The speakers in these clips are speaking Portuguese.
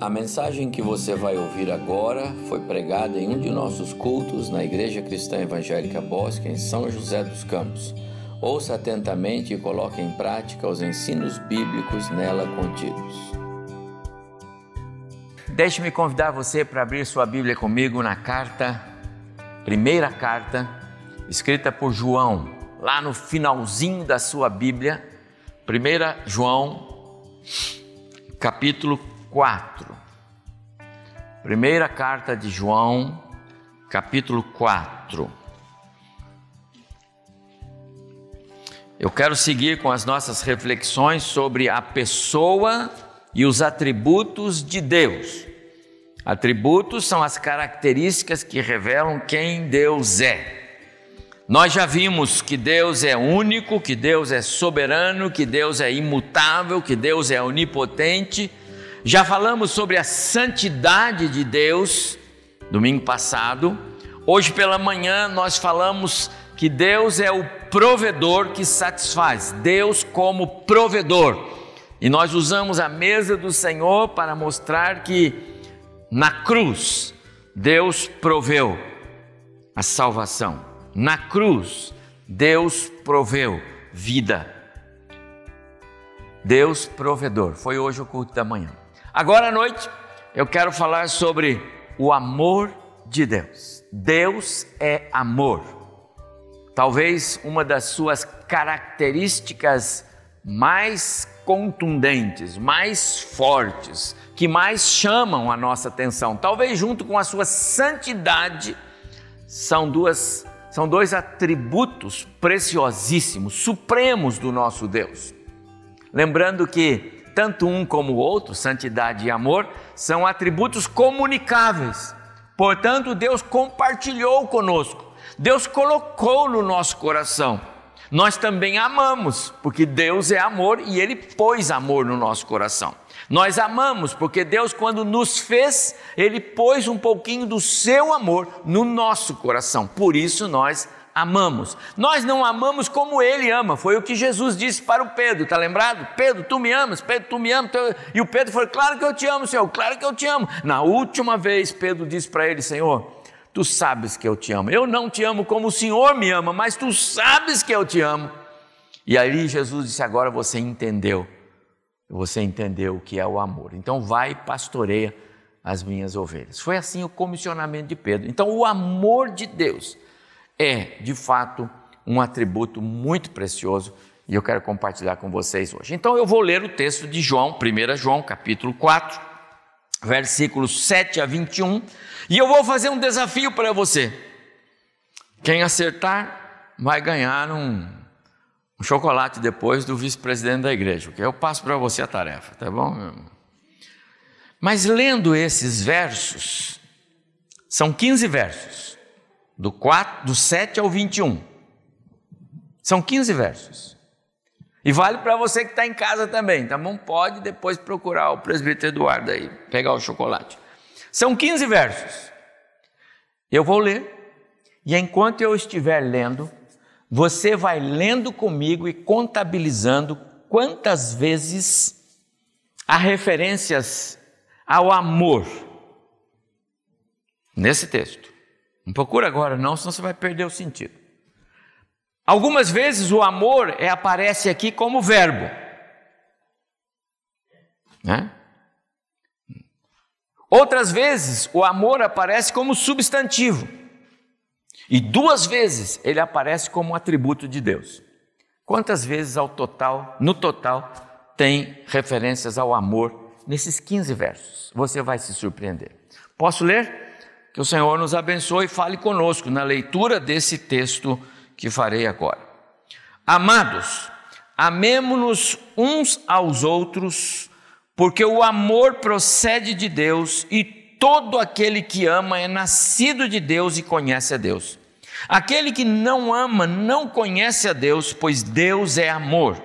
A mensagem que você vai ouvir agora foi pregada em um de nossos cultos na Igreja Cristã Evangélica Bosque, em São José dos Campos. Ouça atentamente e coloque em prática os ensinos bíblicos nela contidos. Deixe-me convidar você para abrir sua Bíblia comigo na carta, primeira carta, escrita por João, lá no finalzinho da sua Bíblia, 1 João, capítulo 4. Primeira carta de João, capítulo 4. Eu quero seguir com as nossas reflexões sobre a pessoa e os atributos de Deus. Atributos são as características que revelam quem Deus é. Nós já vimos que Deus é único, que Deus é soberano, que Deus é imutável, que Deus é onipotente já falamos sobre a santidade de Deus domingo passado. Hoje pela manhã nós falamos que Deus é o provedor que satisfaz, Deus como provedor. E nós usamos a mesa do Senhor para mostrar que na cruz Deus proveu a salvação. Na cruz Deus proveu vida. Deus provedor. Foi hoje o culto da manhã. Agora à noite eu quero falar sobre o amor de Deus. Deus é amor. Talvez uma das suas características mais contundentes, mais fortes, que mais chamam a nossa atenção, talvez junto com a sua santidade, são duas são dois atributos preciosíssimos, supremos do nosso Deus. Lembrando que tanto um como o outro, santidade e amor, são atributos comunicáveis. Portanto, Deus compartilhou conosco, Deus colocou no nosso coração. Nós também amamos, porque Deus é amor e Ele pôs amor no nosso coração. Nós amamos, porque Deus, quando nos fez, Ele pôs um pouquinho do seu amor no nosso coração. Por isso nós amamos. Nós não amamos como ele ama, foi o que Jesus disse para o Pedro, está lembrado? Pedro, tu me amas, Pedro, tu me amas. E o Pedro falou: Claro que eu te amo, Senhor, claro que eu te amo. Na última vez, Pedro disse para ele: Senhor, tu sabes que eu te amo. Eu não te amo como o Senhor me ama, mas tu sabes que eu te amo. E aí Jesus disse: Agora você entendeu. Você entendeu o que é o amor. Então vai e pastoreia as minhas ovelhas. Foi assim o comissionamento de Pedro. Então o amor de Deus é, de fato, um atributo muito precioso e eu quero compartilhar com vocês hoje. Então eu vou ler o texto de João, 1 João, capítulo 4, versículos 7 a 21, e eu vou fazer um desafio para você. Quem acertar vai ganhar um, um chocolate depois do vice-presidente da igreja, porque eu passo para você a tarefa, tá bom? Mas lendo esses versos, são 15 versos do, 4, do 7 ao 21. São 15 versos. E vale para você que está em casa também, tá bom? Pode depois procurar o presbítero Eduardo aí, pegar o chocolate. São 15 versos. Eu vou ler, e enquanto eu estiver lendo, você vai lendo comigo e contabilizando quantas vezes há referências ao amor nesse texto. Não procura agora, não, senão você vai perder o sentido. Algumas vezes o amor é, aparece aqui como verbo. Né? Outras vezes o amor aparece como substantivo. E duas vezes ele aparece como atributo de Deus. Quantas vezes ao total, no total, tem referências ao amor nesses 15 versos? Você vai se surpreender. Posso ler? Que o Senhor nos abençoe e fale conosco na leitura desse texto que farei agora. Amados, amemo-nos uns aos outros, porque o amor procede de Deus e todo aquele que ama é nascido de Deus e conhece a Deus. Aquele que não ama não conhece a Deus, pois Deus é amor.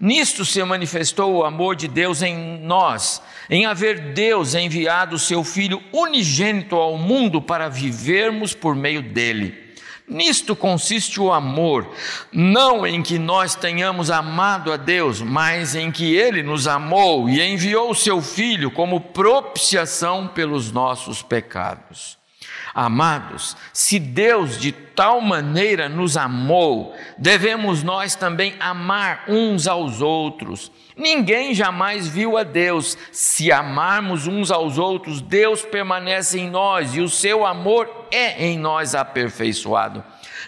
Nisto se manifestou o amor de Deus em nós, em haver Deus enviado o seu Filho unigênito ao mundo para vivermos por meio dele. Nisto consiste o amor, não em que nós tenhamos amado a Deus, mas em que Ele nos amou e enviou o Seu Filho como propiciação pelos nossos pecados. Amados, se Deus de tal maneira nos amou, devemos nós também amar uns aos outros. Ninguém jamais viu a Deus. Se amarmos uns aos outros, Deus permanece em nós e o seu amor é em nós aperfeiçoado.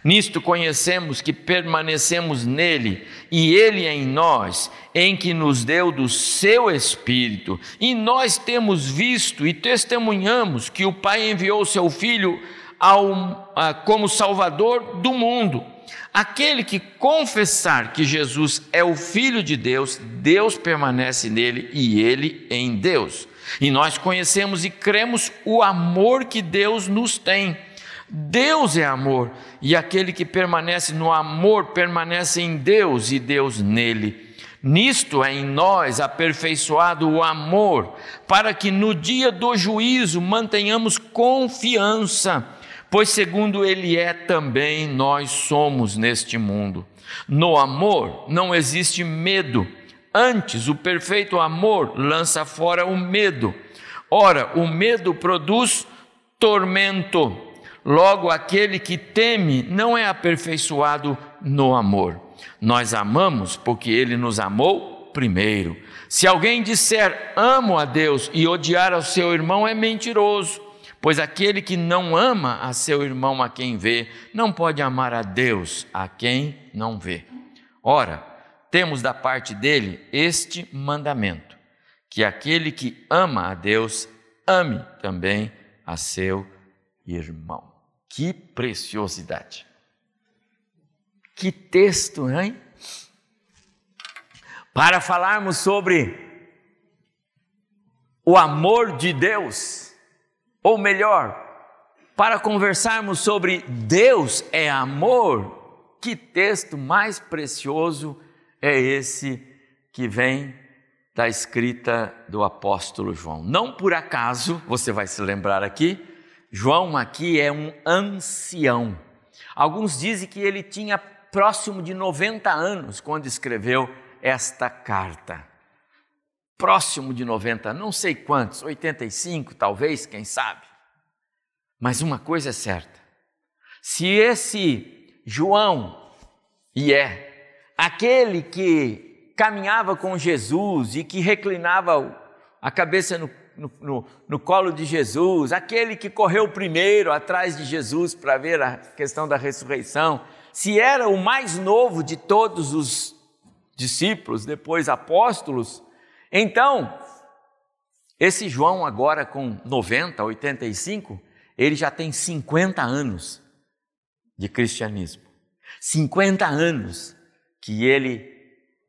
Nisto conhecemos que permanecemos nele e ele em nós, em que nos deu do seu Espírito. E nós temos visto e testemunhamos que o Pai enviou seu Filho ao, a, como Salvador do mundo. Aquele que confessar que Jesus é o Filho de Deus, Deus permanece nele e ele em Deus. E nós conhecemos e cremos o amor que Deus nos tem. Deus é amor, e aquele que permanece no amor permanece em Deus e Deus nele. Nisto é em nós aperfeiçoado o amor, para que no dia do juízo mantenhamos confiança, pois segundo Ele é também nós somos neste mundo. No amor não existe medo, antes o perfeito amor lança fora o medo. Ora, o medo produz tormento Logo, aquele que teme não é aperfeiçoado no amor. Nós amamos porque ele nos amou primeiro. Se alguém disser amo a Deus e odiar ao seu irmão, é mentiroso. Pois aquele que não ama a seu irmão a quem vê, não pode amar a Deus a quem não vê. Ora, temos da parte dele este mandamento: que aquele que ama a Deus, ame também a seu irmão. Que preciosidade! Que texto, hein? Para falarmos sobre o amor de Deus, ou melhor, para conversarmos sobre Deus é amor, que texto mais precioso é esse que vem da escrita do apóstolo João. Não por acaso, você vai se lembrar aqui, João aqui é um ancião. Alguns dizem que ele tinha próximo de 90 anos quando escreveu esta carta. Próximo de 90, não sei quantos, 85 talvez, quem sabe. Mas uma coisa é certa: se esse João, e é, aquele que caminhava com Jesus e que reclinava a cabeça no no, no, no colo de Jesus, aquele que correu primeiro atrás de Jesus para ver a questão da ressurreição, se era o mais novo de todos os discípulos, depois apóstolos, então, esse João, agora com 90, 85, ele já tem 50 anos de cristianismo. 50 anos que ele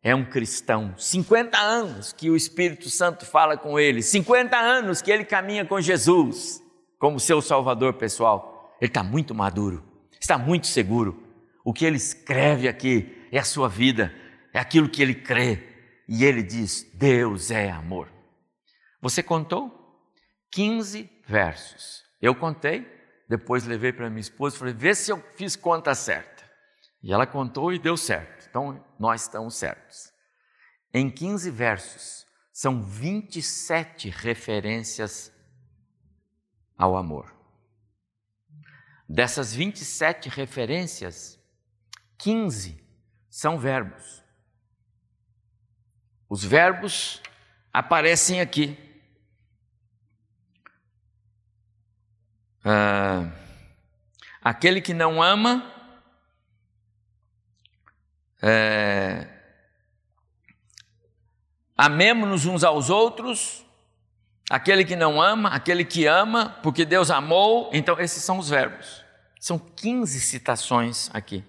é um cristão. 50 anos que o Espírito Santo fala com ele, 50 anos que ele caminha com Jesus como seu Salvador pessoal. Ele está muito maduro, está muito seguro. O que ele escreve aqui é a sua vida, é aquilo que ele crê. E ele diz: Deus é amor. Você contou 15 versos. Eu contei, depois levei para minha esposa e falei: vê se eu fiz conta certa. E ela contou e deu certo. Então, nós estamos certos. Em 15 versos, são 27 referências ao amor. Dessas 27 referências, 15 são verbos. Os verbos aparecem aqui. Ah, aquele que não ama é, Amemos-nos uns aos outros, aquele que não ama, aquele que ama, porque Deus amou. Então, esses são os verbos. São 15 citações aqui.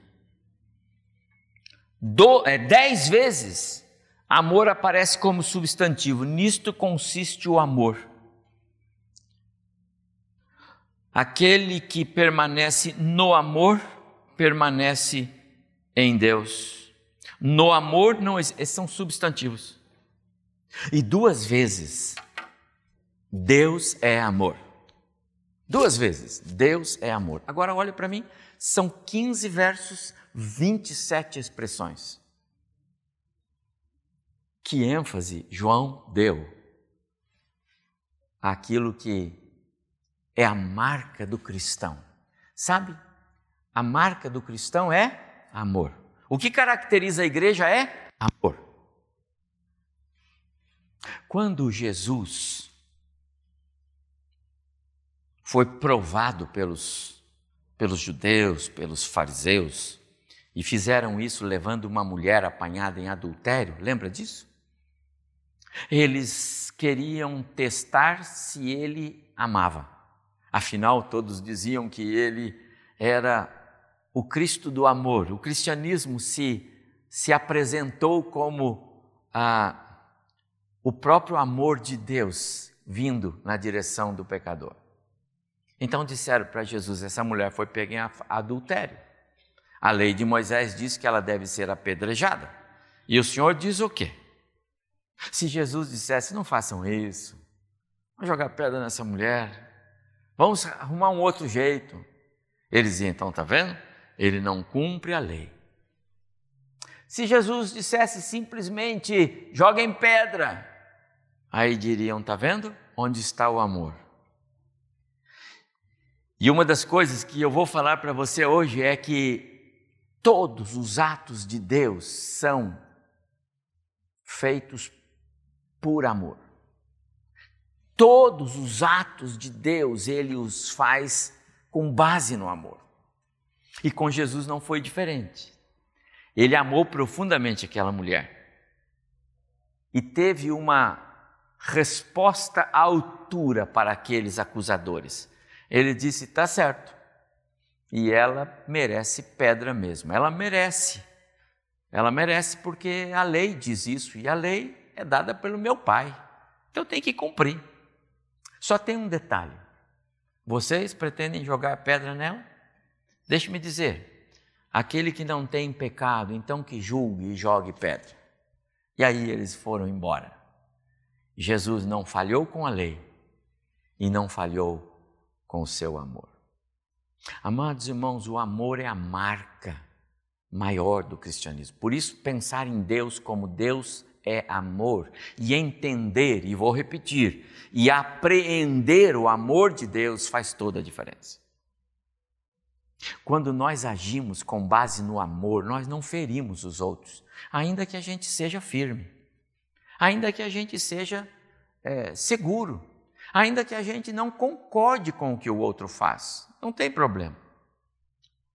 Do, é, dez vezes amor aparece como substantivo. Nisto consiste o amor. Aquele que permanece no amor, permanece em Deus. No amor, não, são substantivos. E duas vezes, Deus é amor. Duas vezes. Deus é amor. Agora olha para mim, são 15 versos, 27 expressões. Que ênfase João deu àquilo que é a marca do cristão. Sabe? A marca do cristão é amor. O que caracteriza a igreja é amor. Quando Jesus foi provado pelos, pelos judeus, pelos fariseus, e fizeram isso levando uma mulher apanhada em adultério, lembra disso? Eles queriam testar se ele amava. Afinal, todos diziam que ele era o Cristo do amor. O cristianismo se, se apresentou como a, o próprio amor de Deus vindo na direção do pecador. Então disseram para Jesus: essa mulher foi pega em adultério. A lei de Moisés diz que ela deve ser apedrejada. E o Senhor diz o quê? Se Jesus dissesse: não façam isso, vamos jogar pedra nessa mulher, vamos arrumar um outro jeito. Eles iam, então, está vendo? Ele não cumpre a lei. Se Jesus dissesse simplesmente: joguem pedra, aí diriam: está vendo? Onde está o amor? E uma das coisas que eu vou falar para você hoje é que todos os atos de Deus são feitos por amor. Todos os atos de Deus, ele os faz com base no amor. E com Jesus não foi diferente. Ele amou profundamente aquela mulher e teve uma resposta à altura para aqueles acusadores. Ele disse: está certo. E ela merece pedra mesmo. Ela merece. Ela merece porque a lei diz isso e a lei é dada pelo meu pai. Então tem que cumprir. Só tem um detalhe. Vocês pretendem jogar pedra nela? Deixe-me dizer, aquele que não tem pecado, então que julgue e jogue pedra. E aí eles foram embora. Jesus não falhou com a lei e não falhou com o seu amor. Amados irmãos, o amor é a marca maior do cristianismo. Por isso, pensar em Deus como Deus é amor e entender, e vou repetir, e apreender o amor de Deus faz toda a diferença. Quando nós agimos com base no amor, nós não ferimos os outros, ainda que a gente seja firme, ainda que a gente seja é, seguro, ainda que a gente não concorde com o que o outro faz, não tem problema.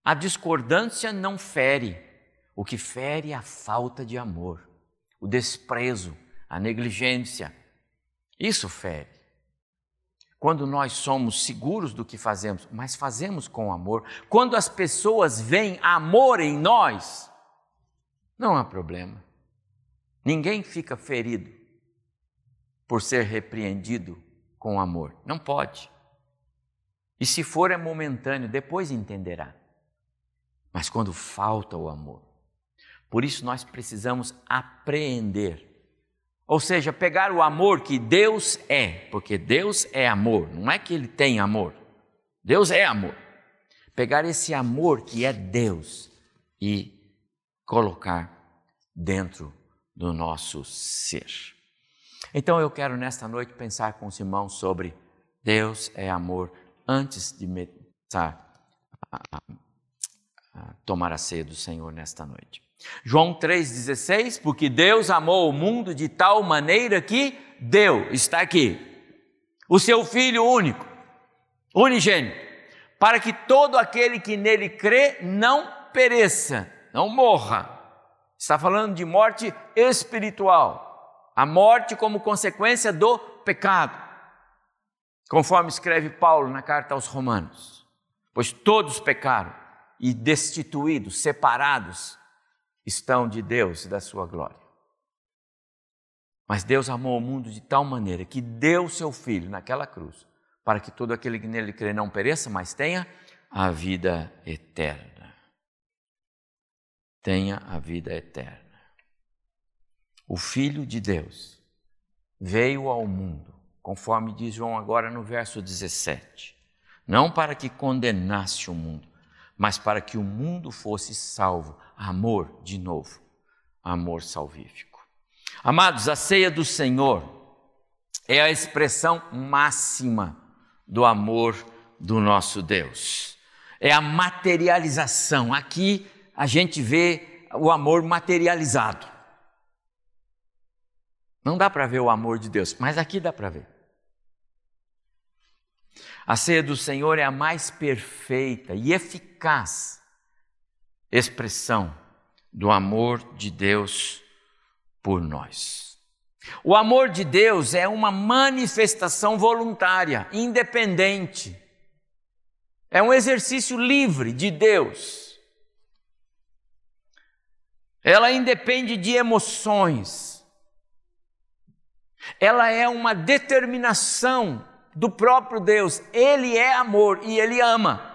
A discordância não fere, o que fere é a falta de amor o desprezo, a negligência. Isso fere. Quando nós somos seguros do que fazemos, mas fazemos com amor, quando as pessoas veem amor em nós, não há problema. Ninguém fica ferido por ser repreendido com amor. Não pode. E se for é momentâneo, depois entenderá. Mas quando falta o amor, por isso nós precisamos apreender. Ou seja, pegar o amor que Deus é, porque Deus é amor, não é que ele tem amor. Deus é amor. Pegar esse amor que é Deus e colocar dentro do nosso ser. Então eu quero nesta noite pensar com os irmãos sobre Deus é amor antes de começar a, a, a tomar a ceia do Senhor nesta noite. João 3,16, porque Deus amou o mundo de tal maneira que deu, está aqui, o seu Filho único, unigênito, para que todo aquele que nele crê não pereça, não morra. Está falando de morte espiritual, a morte como consequência do pecado, conforme escreve Paulo na carta aos Romanos. Pois todos pecaram e destituídos, separados estão de Deus e da sua glória. Mas Deus amou o mundo de tal maneira que deu seu Filho naquela cruz, para que todo aquele que nele crê não pereça, mas tenha a vida eterna. Tenha a vida eterna. O Filho de Deus veio ao mundo, conforme diz João agora no verso 17, não para que condenasse o mundo, mas para que o mundo fosse salvo. Amor, de novo, amor salvífico. Amados, a ceia do Senhor é a expressão máxima do amor do nosso Deus. É a materialização. Aqui a gente vê o amor materializado. Não dá para ver o amor de Deus, mas aqui dá para ver. A ceia do Senhor é a mais perfeita e eficaz expressão do amor de Deus por nós. O amor de Deus é uma manifestação voluntária, independente. É um exercício livre de Deus. Ela independe de emoções. Ela é uma determinação do próprio Deus. Ele é amor e ele ama.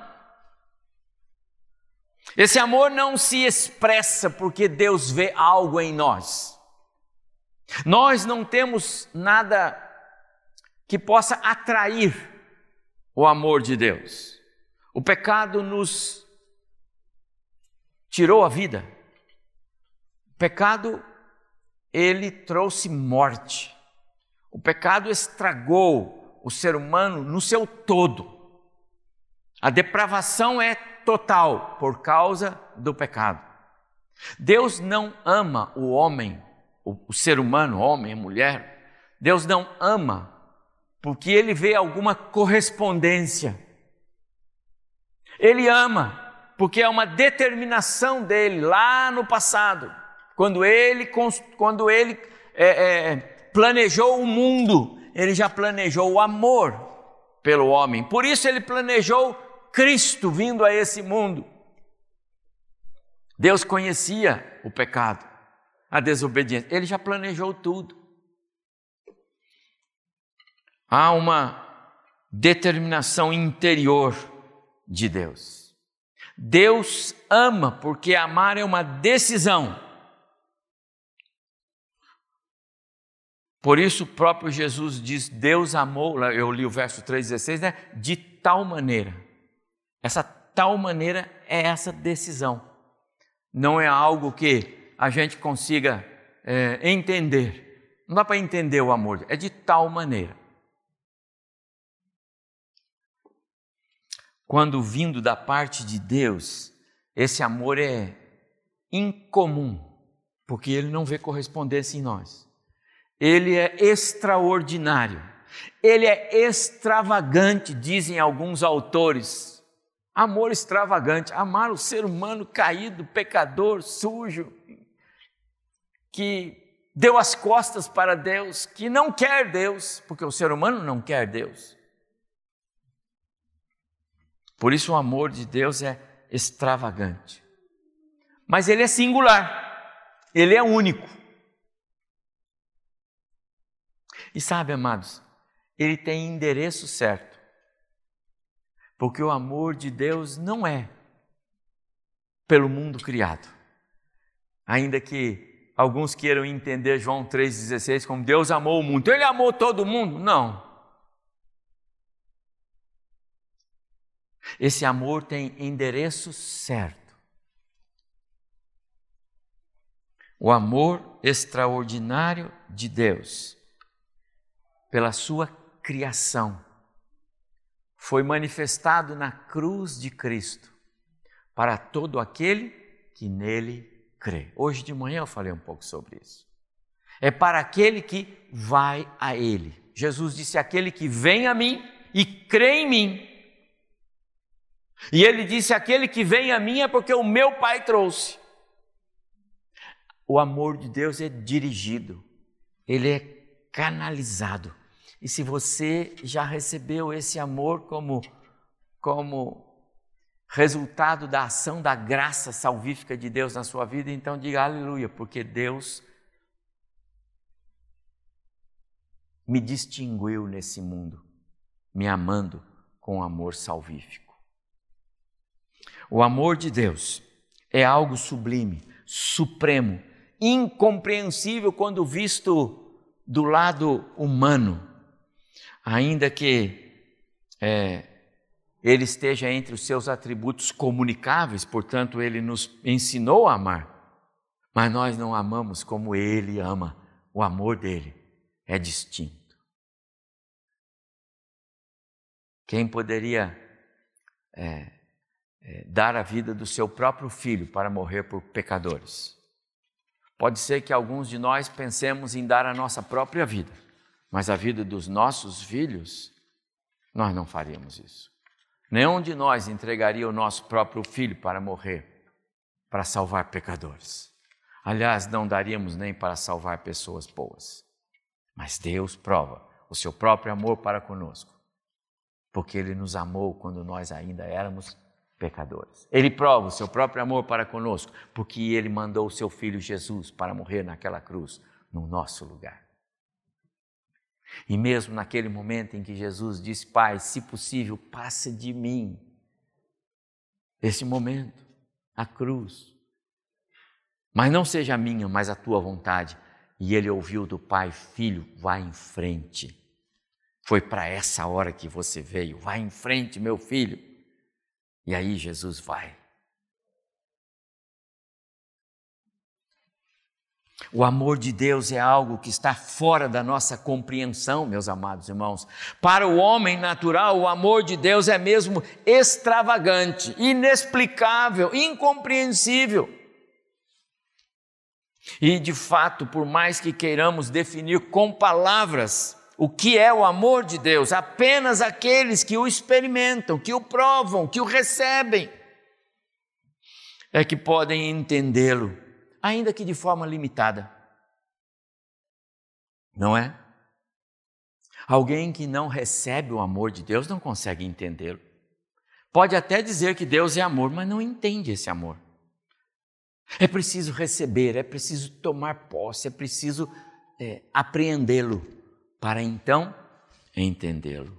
Esse amor não se expressa porque Deus vê algo em nós. Nós não temos nada que possa atrair o amor de Deus. O pecado nos tirou a vida. O pecado ele trouxe morte. O pecado estragou o ser humano no seu todo. A depravação é total por causa do pecado. Deus não ama o homem, o, ser humano, homem, mulher. Deus não ama porque ele vê alguma correspondência. Ele ama porque é uma determinação dele lá no passado, quando ele, quando ele é, é, planejou o mundo, ele já planejou o amor pelo homem. Por isso ele planejou Cristo vindo a esse mundo. Deus conhecia o pecado, a desobediência. Ele já planejou tudo. Há uma determinação interior de Deus. Deus ama porque amar é uma decisão. Por isso o próprio Jesus diz: Deus amou, eu li o verso 3,16, né? De tal maneira. Essa tal maneira é essa decisão. Não é algo que a gente consiga é, entender. Não dá para entender o amor, é de tal maneira. Quando vindo da parte de Deus, esse amor é incomum, porque ele não vê correspondência em nós ele é extraordinário, ele é extravagante, dizem alguns autores. Amor extravagante, amar o ser humano caído, pecador, sujo, que deu as costas para Deus, que não quer Deus, porque o ser humano não quer Deus. Por isso o amor de Deus é extravagante. Mas ele é singular, ele é único. E sabe, amados, ele tem endereço certo. Porque o amor de Deus não é pelo mundo criado. Ainda que alguns queiram entender João 3,16 como Deus amou o mundo. Ele amou todo mundo? Não. Esse amor tem endereço certo. O amor extraordinário de Deus pela sua criação, foi manifestado na cruz de Cristo para todo aquele que nele crê. Hoje de manhã eu falei um pouco sobre isso. É para aquele que vai a Ele. Jesus disse: Aquele que vem a mim e crê em mim. E ele disse: Aquele que vem a mim é porque o meu Pai trouxe. O amor de Deus é dirigido, ele é canalizado. E se você já recebeu esse amor como, como resultado da ação da graça salvífica de Deus na sua vida, então diga aleluia, porque Deus me distinguiu nesse mundo, me amando com amor salvífico. O amor de Deus é algo sublime, supremo, incompreensível quando visto do lado humano ainda que é, ele esteja entre os seus atributos comunicáveis, portanto, ele nos ensinou a amar. Mas nós não amamos como ele ama. O amor dele é distinto. Quem poderia é, é, dar a vida do seu próprio filho para morrer por pecadores? Pode ser que alguns de nós pensemos em dar a nossa própria vida, mas a vida dos nossos filhos, nós não faríamos isso. Nenhum de nós entregaria o nosso próprio filho para morrer, para salvar pecadores. Aliás, não daríamos nem para salvar pessoas boas. Mas Deus prova o seu próprio amor para conosco, porque Ele nos amou quando nós ainda éramos pecadores. Ele prova o seu próprio amor para conosco, porque Ele mandou o seu Filho Jesus para morrer naquela cruz, no nosso lugar. E mesmo naquele momento em que Jesus disse: Pai, se possível, passa de mim. Esse momento, a cruz. Mas não seja a minha, mas a tua vontade. E ele ouviu do pai: Filho, vai em frente. Foi para essa hora que você veio. Vai em frente, meu filho. E aí Jesus vai. O amor de Deus é algo que está fora da nossa compreensão, meus amados irmãos. Para o homem natural, o amor de Deus é mesmo extravagante, inexplicável, incompreensível. E de fato, por mais que queiramos definir com palavras o que é o amor de Deus, apenas aqueles que o experimentam, que o provam, que o recebem, é que podem entendê-lo ainda que de forma limitada. Não é? Alguém que não recebe o amor de Deus não consegue entendê-lo. Pode até dizer que Deus é amor, mas não entende esse amor. É preciso receber, é preciso tomar posse, é preciso é, apreendê-lo para então entendê-lo.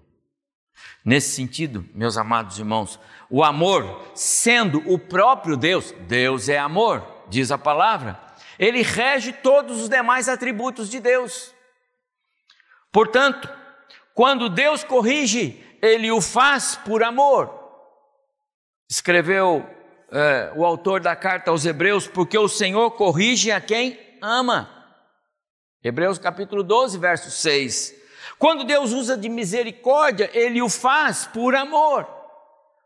Nesse sentido, meus amados irmãos, o amor, sendo o próprio Deus, Deus é amor, diz a palavra, ele rege todos os demais atributos de Deus. Portanto, quando Deus corrige, ele o faz por amor. Escreveu é, o autor da carta aos Hebreus, porque o Senhor corrige a quem ama. Hebreus capítulo 12, verso 6. Quando Deus usa de misericórdia, ele o faz por amor.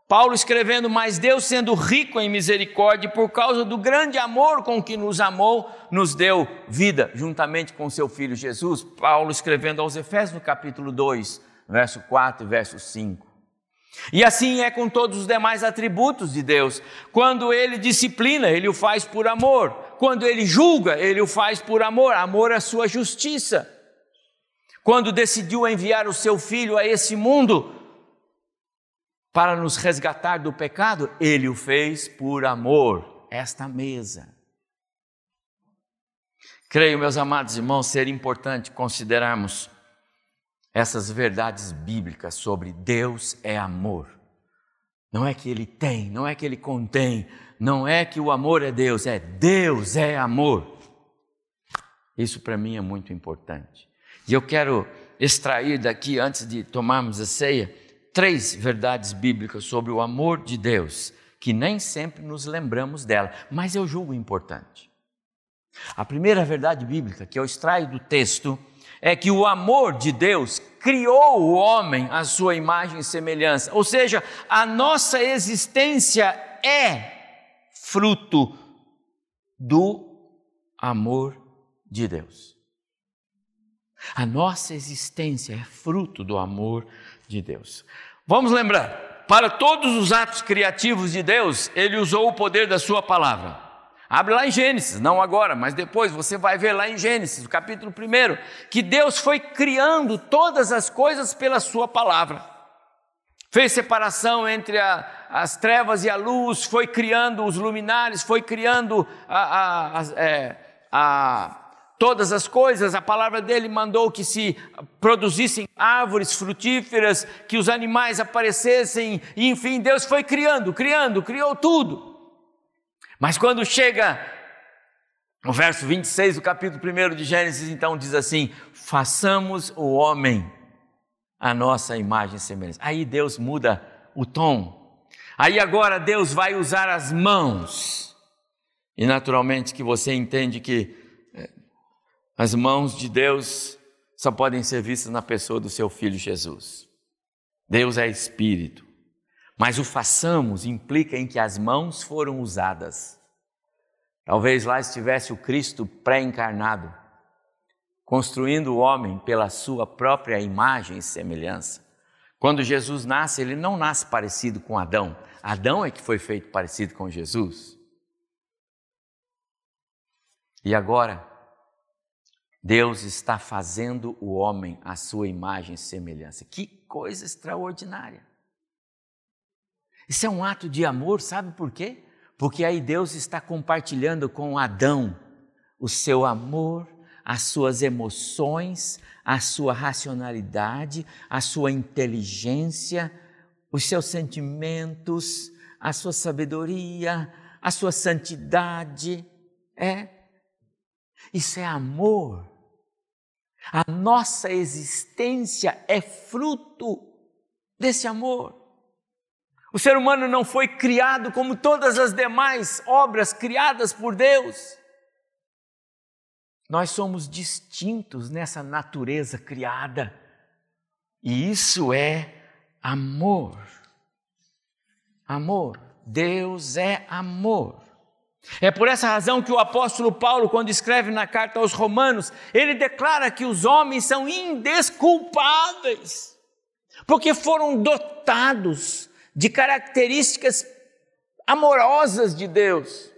Paulo escrevendo, mas Deus sendo rico em misericórdia, por causa do grande amor com que nos amou, nos deu vida, juntamente com seu Filho Jesus. Paulo escrevendo aos Efésios no capítulo 2, verso 4 e verso 5. E assim é com todos os demais atributos de Deus. Quando ele disciplina, ele o faz por amor. Quando ele julga, ele o faz por amor. Amor à sua justiça. Quando decidiu enviar o seu filho a esse mundo, para nos resgatar do pecado, ele o fez por amor, esta mesa. Creio, meus amados irmãos, ser importante considerarmos essas verdades bíblicas sobre Deus é amor. Não é que ele tem, não é que ele contém, não é que o amor é Deus, é Deus é amor. Isso para mim é muito importante. E eu quero extrair daqui, antes de tomarmos a ceia, três verdades bíblicas sobre o amor de Deus, que nem sempre nos lembramos dela, mas eu julgo importante. A primeira verdade bíblica que eu extraio do texto é que o amor de Deus criou o homem à sua imagem e semelhança, ou seja, a nossa existência é fruto do amor de Deus. A nossa existência é fruto do amor de Deus. Vamos lembrar, para todos os atos criativos de Deus, ele usou o poder da sua palavra. Abre lá em Gênesis, não agora, mas depois você vai ver lá em Gênesis, capítulo 1, que Deus foi criando todas as coisas pela sua palavra. Fez separação entre a, as trevas e a luz, foi criando os luminares, foi criando a, a, a, é, a todas as coisas, a palavra dele mandou que se produzissem árvores frutíferas, que os animais aparecessem, e enfim, Deus foi criando, criando, criou tudo. Mas quando chega no verso 26 do capítulo 1 de Gênesis, então diz assim: façamos o homem a nossa imagem e semelhança. Aí Deus muda o tom. Aí agora Deus vai usar as mãos. E naturalmente que você entende que as mãos de Deus só podem ser vistas na pessoa do seu filho Jesus. Deus é espírito. Mas o façamos implica em que as mãos foram usadas. Talvez lá estivesse o Cristo pré-encarnado, construindo o homem pela sua própria imagem e semelhança. Quando Jesus nasce, ele não nasce parecido com Adão. Adão é que foi feito parecido com Jesus. E agora, Deus está fazendo o homem à sua imagem e semelhança. Que coisa extraordinária. Isso é um ato de amor, sabe por quê? Porque aí Deus está compartilhando com Adão o seu amor, as suas emoções, a sua racionalidade, a sua inteligência, os seus sentimentos, a sua sabedoria, a sua santidade. É. Isso é amor. A nossa existência é fruto desse amor. O ser humano não foi criado como todas as demais obras criadas por Deus. Nós somos distintos nessa natureza criada. E isso é amor. Amor. Deus é amor. É por essa razão que o apóstolo Paulo, quando escreve na carta aos Romanos, ele declara que os homens são indesculpáveis, porque foram dotados de características amorosas de Deus.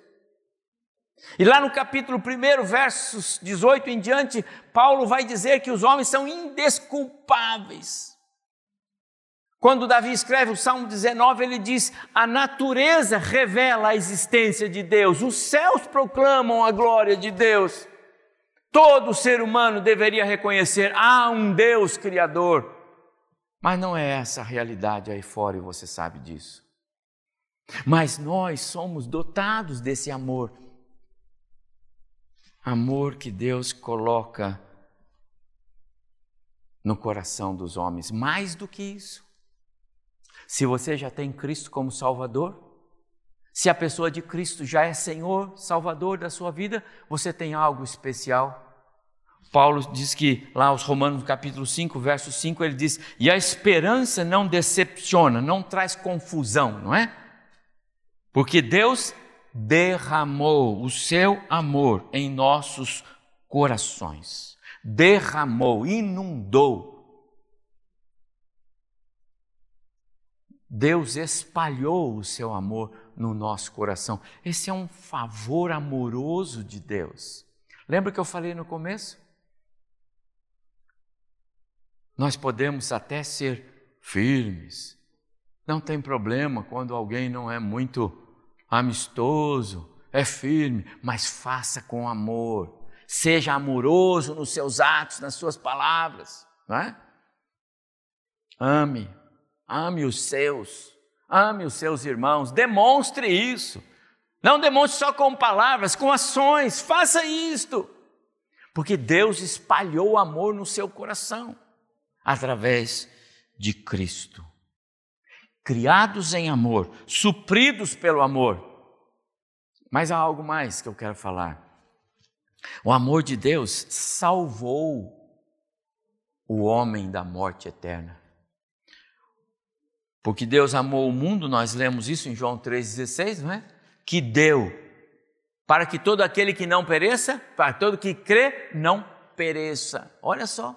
E lá no capítulo 1, versos 18 em diante, Paulo vai dizer que os homens são indesculpáveis. Quando Davi escreve o Salmo 19, ele diz: A natureza revela a existência de Deus, os céus proclamam a glória de Deus. Todo ser humano deveria reconhecer: há um Deus Criador. Mas não é essa a realidade aí fora e você sabe disso. Mas nós somos dotados desse amor amor que Deus coloca no coração dos homens. Mais do que isso, se você já tem Cristo como Salvador, se a pessoa de Cristo já é Senhor, Salvador da sua vida, você tem algo especial. Paulo diz que lá aos Romanos, capítulo 5, verso 5, ele diz: "E a esperança não decepciona, não traz confusão, não é? Porque Deus derramou o seu amor em nossos corações. Derramou, inundou. Deus espalhou o seu amor no nosso coração. Esse é um favor amoroso de Deus. Lembra que eu falei no começo? Nós podemos até ser firmes. Não tem problema quando alguém não é muito amistoso, é firme, mas faça com amor. Seja amoroso nos seus atos, nas suas palavras, não é? Ame, ame os seus, ame os seus irmãos, demonstre isso. Não demonstre só com palavras, com ações, faça isto. Porque Deus espalhou o amor no seu coração através de Cristo criados em amor, supridos pelo amor. Mas há algo mais que eu quero falar. O amor de Deus salvou o homem da morte eterna. Porque Deus amou o mundo, nós lemos isso em João 3,16, não é? Que deu, para que todo aquele que não pereça, para todo que crê, não pereça. Olha só.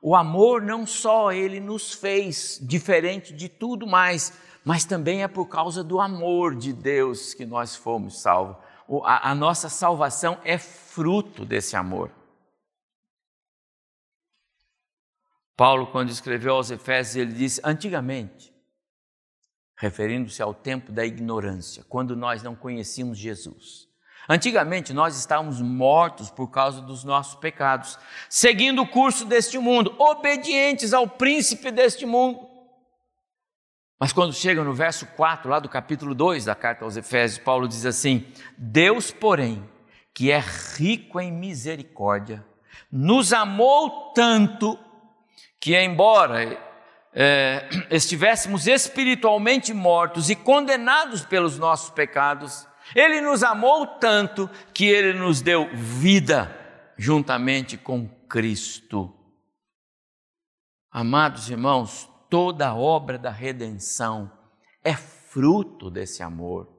O amor não só ele nos fez diferente de tudo mais, mas também é por causa do amor de Deus que nós fomos salvos. A, a nossa salvação é fruto desse amor. Paulo, quando escreveu aos Efésios, ele disse: antigamente, referindo-se ao tempo da ignorância, quando nós não conhecíamos Jesus, Antigamente nós estávamos mortos por causa dos nossos pecados, seguindo o curso deste mundo, obedientes ao príncipe deste mundo. Mas quando chega no verso 4, lá do capítulo 2 da carta aos Efésios, Paulo diz assim: Deus, porém, que é rico em misericórdia, nos amou tanto que, embora é, estivéssemos espiritualmente mortos e condenados pelos nossos pecados, Ele nos amou tanto que Ele nos deu vida juntamente com Cristo. Amados irmãos, toda a obra da redenção é fruto desse amor.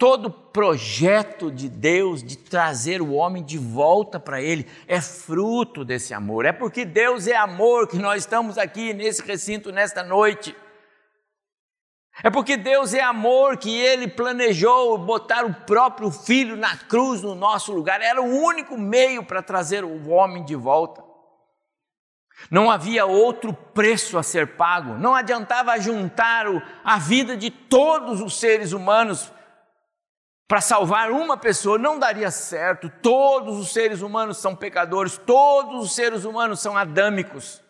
Todo projeto de Deus de trazer o homem de volta para Ele é fruto desse amor. É porque Deus é amor que nós estamos aqui nesse recinto nesta noite. É porque Deus é amor que Ele planejou botar o próprio Filho na cruz no nosso lugar. Era o único meio para trazer o homem de volta. Não havia outro preço a ser pago. Não adiantava juntar a vida de todos os seres humanos para salvar uma pessoa não daria certo. Todos os seres humanos são pecadores, todos os seres humanos são adâmicos.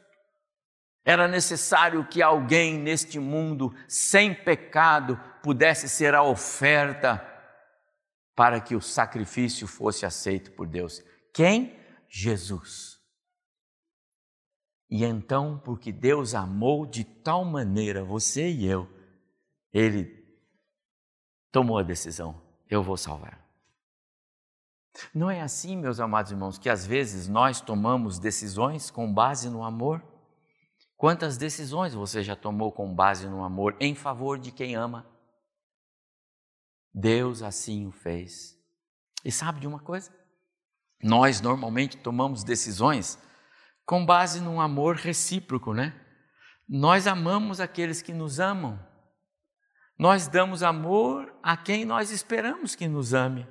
Era necessário que alguém neste mundo sem pecado pudesse ser a oferta para que o sacrifício fosse aceito por Deus. Quem? Jesus. E então, porque Deus amou de tal maneira você e eu, Ele tomou a decisão eu vou salvar. Não é assim, meus amados irmãos, que às vezes nós tomamos decisões com base no amor? Quantas decisões você já tomou com base no amor em favor de quem ama? Deus assim o fez. E sabe de uma coisa? Nós normalmente tomamos decisões com base num amor recíproco, né? Nós amamos aqueles que nos amam. Nós damos amor a quem nós esperamos que nos ame.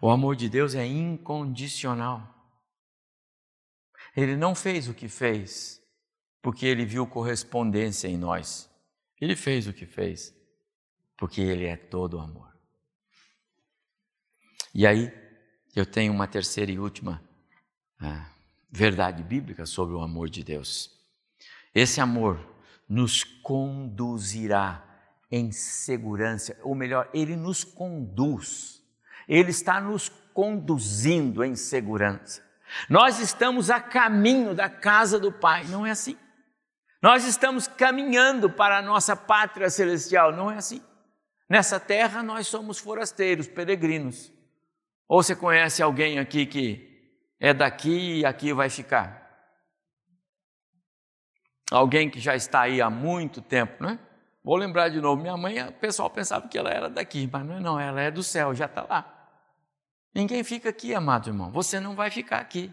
O amor de Deus é incondicional. Ele não fez o que fez porque ele viu correspondência em nós. Ele fez o que fez porque ele é todo amor. E aí, eu tenho uma terceira e última ah, verdade bíblica sobre o amor de Deus. Esse amor nos conduzirá em segurança, ou melhor, ele nos conduz, ele está nos conduzindo em segurança. Nós estamos a caminho da casa do Pai, não é assim? Nós estamos caminhando para a nossa pátria celestial, não é assim? Nessa terra nós somos forasteiros, peregrinos. Ou você conhece alguém aqui que é daqui e aqui vai ficar? Alguém que já está aí há muito tempo, né? Vou lembrar de novo, minha mãe, o pessoal pensava que ela era daqui, mas não é não, ela é do céu, já está lá. Ninguém fica aqui, amado irmão, você não vai ficar aqui.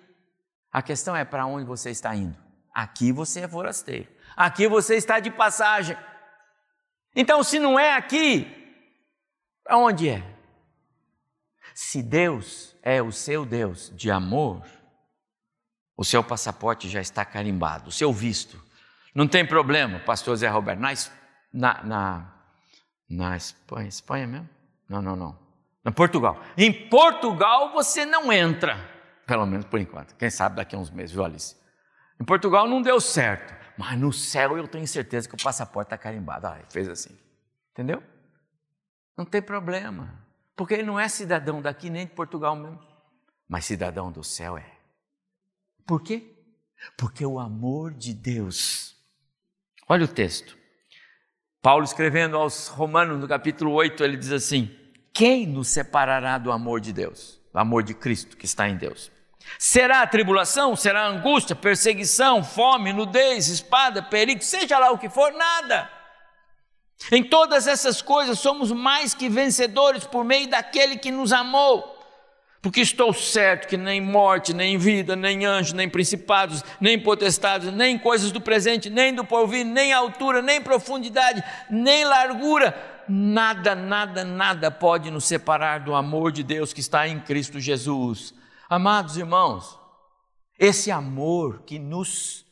A questão é para onde você está indo. Aqui você é forasteiro, aqui você está de passagem. Então, se não é aqui, para onde é? Se Deus é o seu Deus de amor, o seu passaporte já está carimbado, o seu visto não tem problema, pastor Zé Roberto. Na, na, na, na Espanha, Espanha mesmo? Não, não, não. Na Portugal. Em Portugal você não entra, pelo menos por enquanto. Quem sabe daqui a uns meses, viu, Alice? Em Portugal não deu certo, mas no céu eu tenho certeza que o passaporte está carimbado. Ah, fez assim. Entendeu? Não tem problema, porque ele não é cidadão daqui nem de Portugal mesmo, mas cidadão do céu é. Por quê? Porque o amor de Deus Olha o texto. Paulo escrevendo aos Romanos, no capítulo 8, ele diz assim: Quem nos separará do amor de Deus? Do amor de Cristo que está em Deus? Será a tribulação? Será a angústia, perseguição, fome, nudez, espada, perigo, seja lá o que for, nada. Em todas essas coisas somos mais que vencedores por meio daquele que nos amou porque estou certo que nem morte, nem vida, nem anjo, nem principados, nem potestades, nem coisas do presente, nem do porvir, nem altura, nem profundidade, nem largura, nada, nada, nada pode nos separar do amor de Deus que está em Cristo Jesus. Amados irmãos, esse amor que nos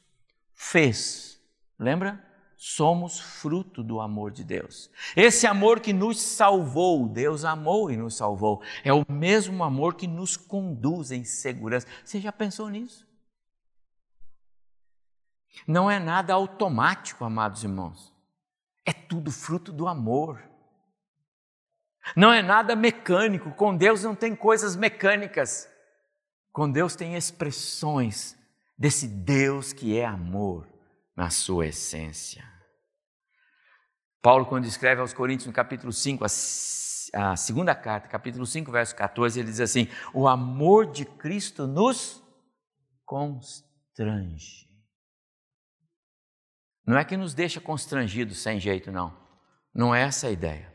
fez, lembra? Somos fruto do amor de Deus. Esse amor que nos salvou, Deus amou e nos salvou, é o mesmo amor que nos conduz em segurança. Você já pensou nisso? Não é nada automático, amados irmãos. É tudo fruto do amor. Não é nada mecânico. Com Deus não tem coisas mecânicas. Com Deus tem expressões desse Deus que é amor na sua essência. Paulo, quando escreve aos Coríntios, no capítulo 5, a, segunda carta, capítulo 5, verso 14, ele diz assim: O amor de Cristo nos constrange. Não é que nos deixa constrangidos sem jeito, não. Não é essa a ideia.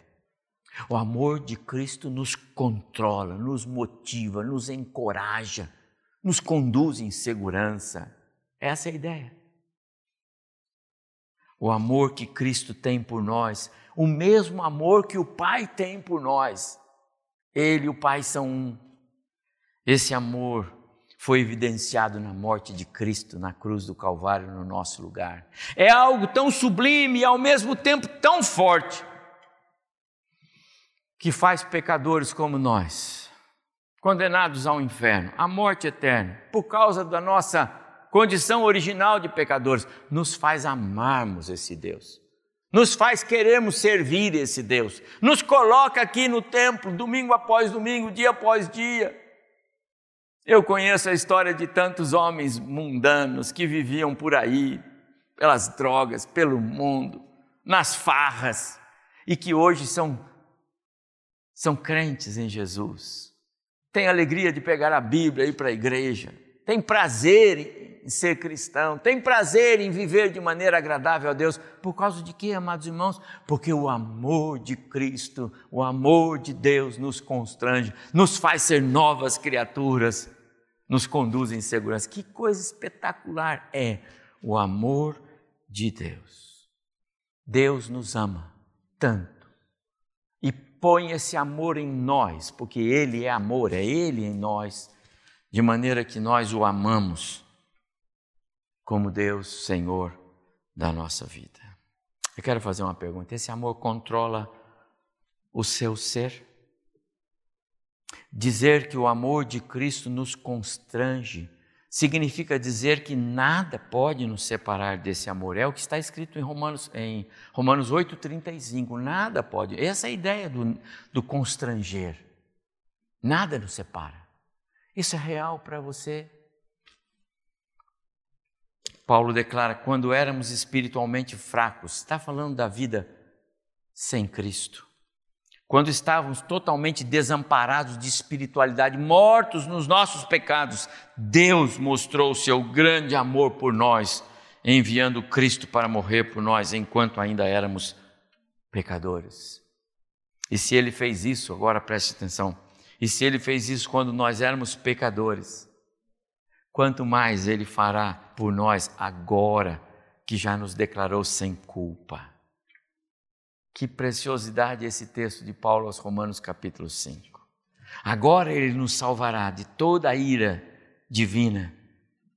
O amor de Cristo nos controla, nos motiva, nos encoraja, nos conduz em segurança. Essa é a ideia. O amor que Cristo tem por nós, o mesmo amor que o Pai tem por nós. Ele e o Pai são um. Esse amor foi evidenciado na morte de Cristo na cruz do Calvário no nosso lugar. É algo tão sublime e ao mesmo tempo tão forte que faz pecadores como nós, condenados ao inferno, à morte eterna, por causa da nossa condição original de pecadores, nos faz amarmos esse Deus. Nos faz querermos servir esse Deus. Nos coloca aqui no templo, domingo após domingo, dia após dia eu conheço a história de tantos homens mundanos que viviam por aí, pelas drogas, pelo mundo, nas farras, e que hoje são, são crentes em Jesus. Tem alegria de pegar a Bíblia e ir para a igreja, tem prazer em ser cristão, tem prazer em viver de maneira agradável a Deus. Por causa de quê, amados irmãos? Porque o amor de Cristo, o amor de Deus nos constrange, nos faz ser novas criaturas nos conduz em segurança. Que coisa espetacular é o amor de Deus. Deus nos ama tanto e põe esse amor em nós, porque Ele é amor, é Ele em nós, de maneira que nós o amamos como Deus, Senhor da nossa vida. Eu quero fazer uma pergunta: esse amor controla o seu ser? Dizer que o amor de Cristo nos constrange significa dizer que nada pode nos separar desse amor. É o que está escrito em Romanos, em Romanos 8,35. Nada pode. Essa é a ideia do, do constranger. Nada nos separa. Isso é real para você? Paulo declara: quando éramos espiritualmente fracos, está falando da vida sem Cristo quando estávamos totalmente desamparados de espiritualidade, mortos nos nossos pecados, Deus mostrou o seu grande amor por nós, enviando Cristo para morrer por nós enquanto ainda éramos pecadores. E se ele fez isso, agora preste atenção, e se ele fez isso quando nós éramos pecadores, quanto mais ele fará por nós agora que já nos declarou sem culpa. Que preciosidade esse texto de Paulo aos Romanos, capítulo 5. Agora ele nos salvará de toda a ira divina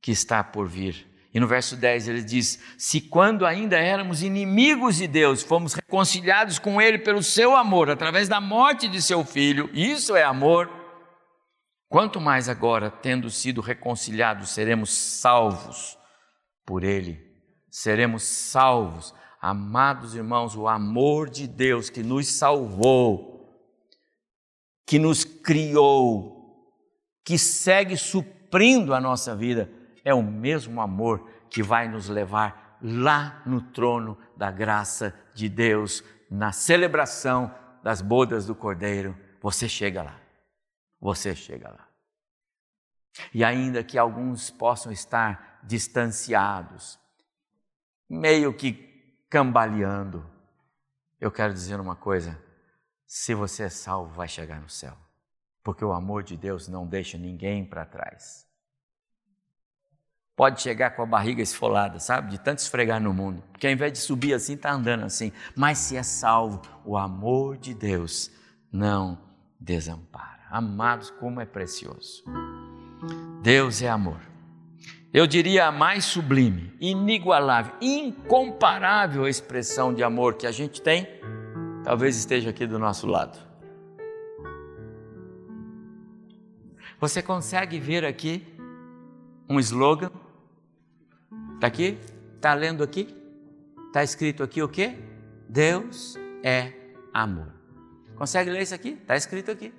que está por vir. E no verso 10 ele diz: Se quando ainda éramos inimigos de Deus, fomos reconciliados com Ele pelo seu amor, através da morte de seu filho, isso é amor, quanto mais agora, tendo sido reconciliados, seremos salvos por Ele, seremos salvos Amados irmãos, o amor de Deus que nos salvou, que nos criou, que segue suprindo a nossa vida, é o mesmo amor que vai nos levar lá no trono da graça de Deus, na celebração das bodas do Cordeiro. Você chega lá. Você chega lá. E ainda que alguns possam estar distanciados, meio que cambaleando. Eu quero dizer uma coisa: se você é salvo, vai chegar no céu, porque o amor de Deus não deixa ninguém para trás. Pode chegar com a barriga esfolada, sabe? De tanto esfregar no mundo. Porque ao invés de subir assim, está andando assim. Mas se é salvo, o amor de Deus não desampara. Amados, como é precioso. Deus é amor eu diria a mais sublime, inigualável, incomparável expressão de amor que a gente tem, talvez esteja aqui do nosso lado. Você consegue ver aqui um slogan? Está aqui? Está lendo aqui? Está escrito aqui o quê? Deus é amor. Consegue ler isso aqui? Está escrito aqui.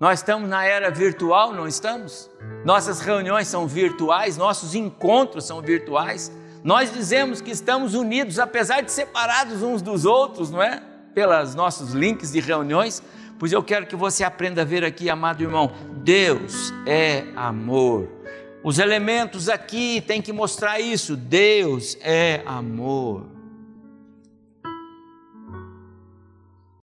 Nós estamos na era virtual, não estamos? Nossas reuniões são virtuais, nossos encontros são virtuais. Nós dizemos que estamos unidos, apesar de separados uns dos outros, não é? Pelos nossos links de reuniões. Pois eu quero que você aprenda a ver aqui, amado irmão, Deus é amor. Os elementos aqui têm que mostrar isso. Deus é amor.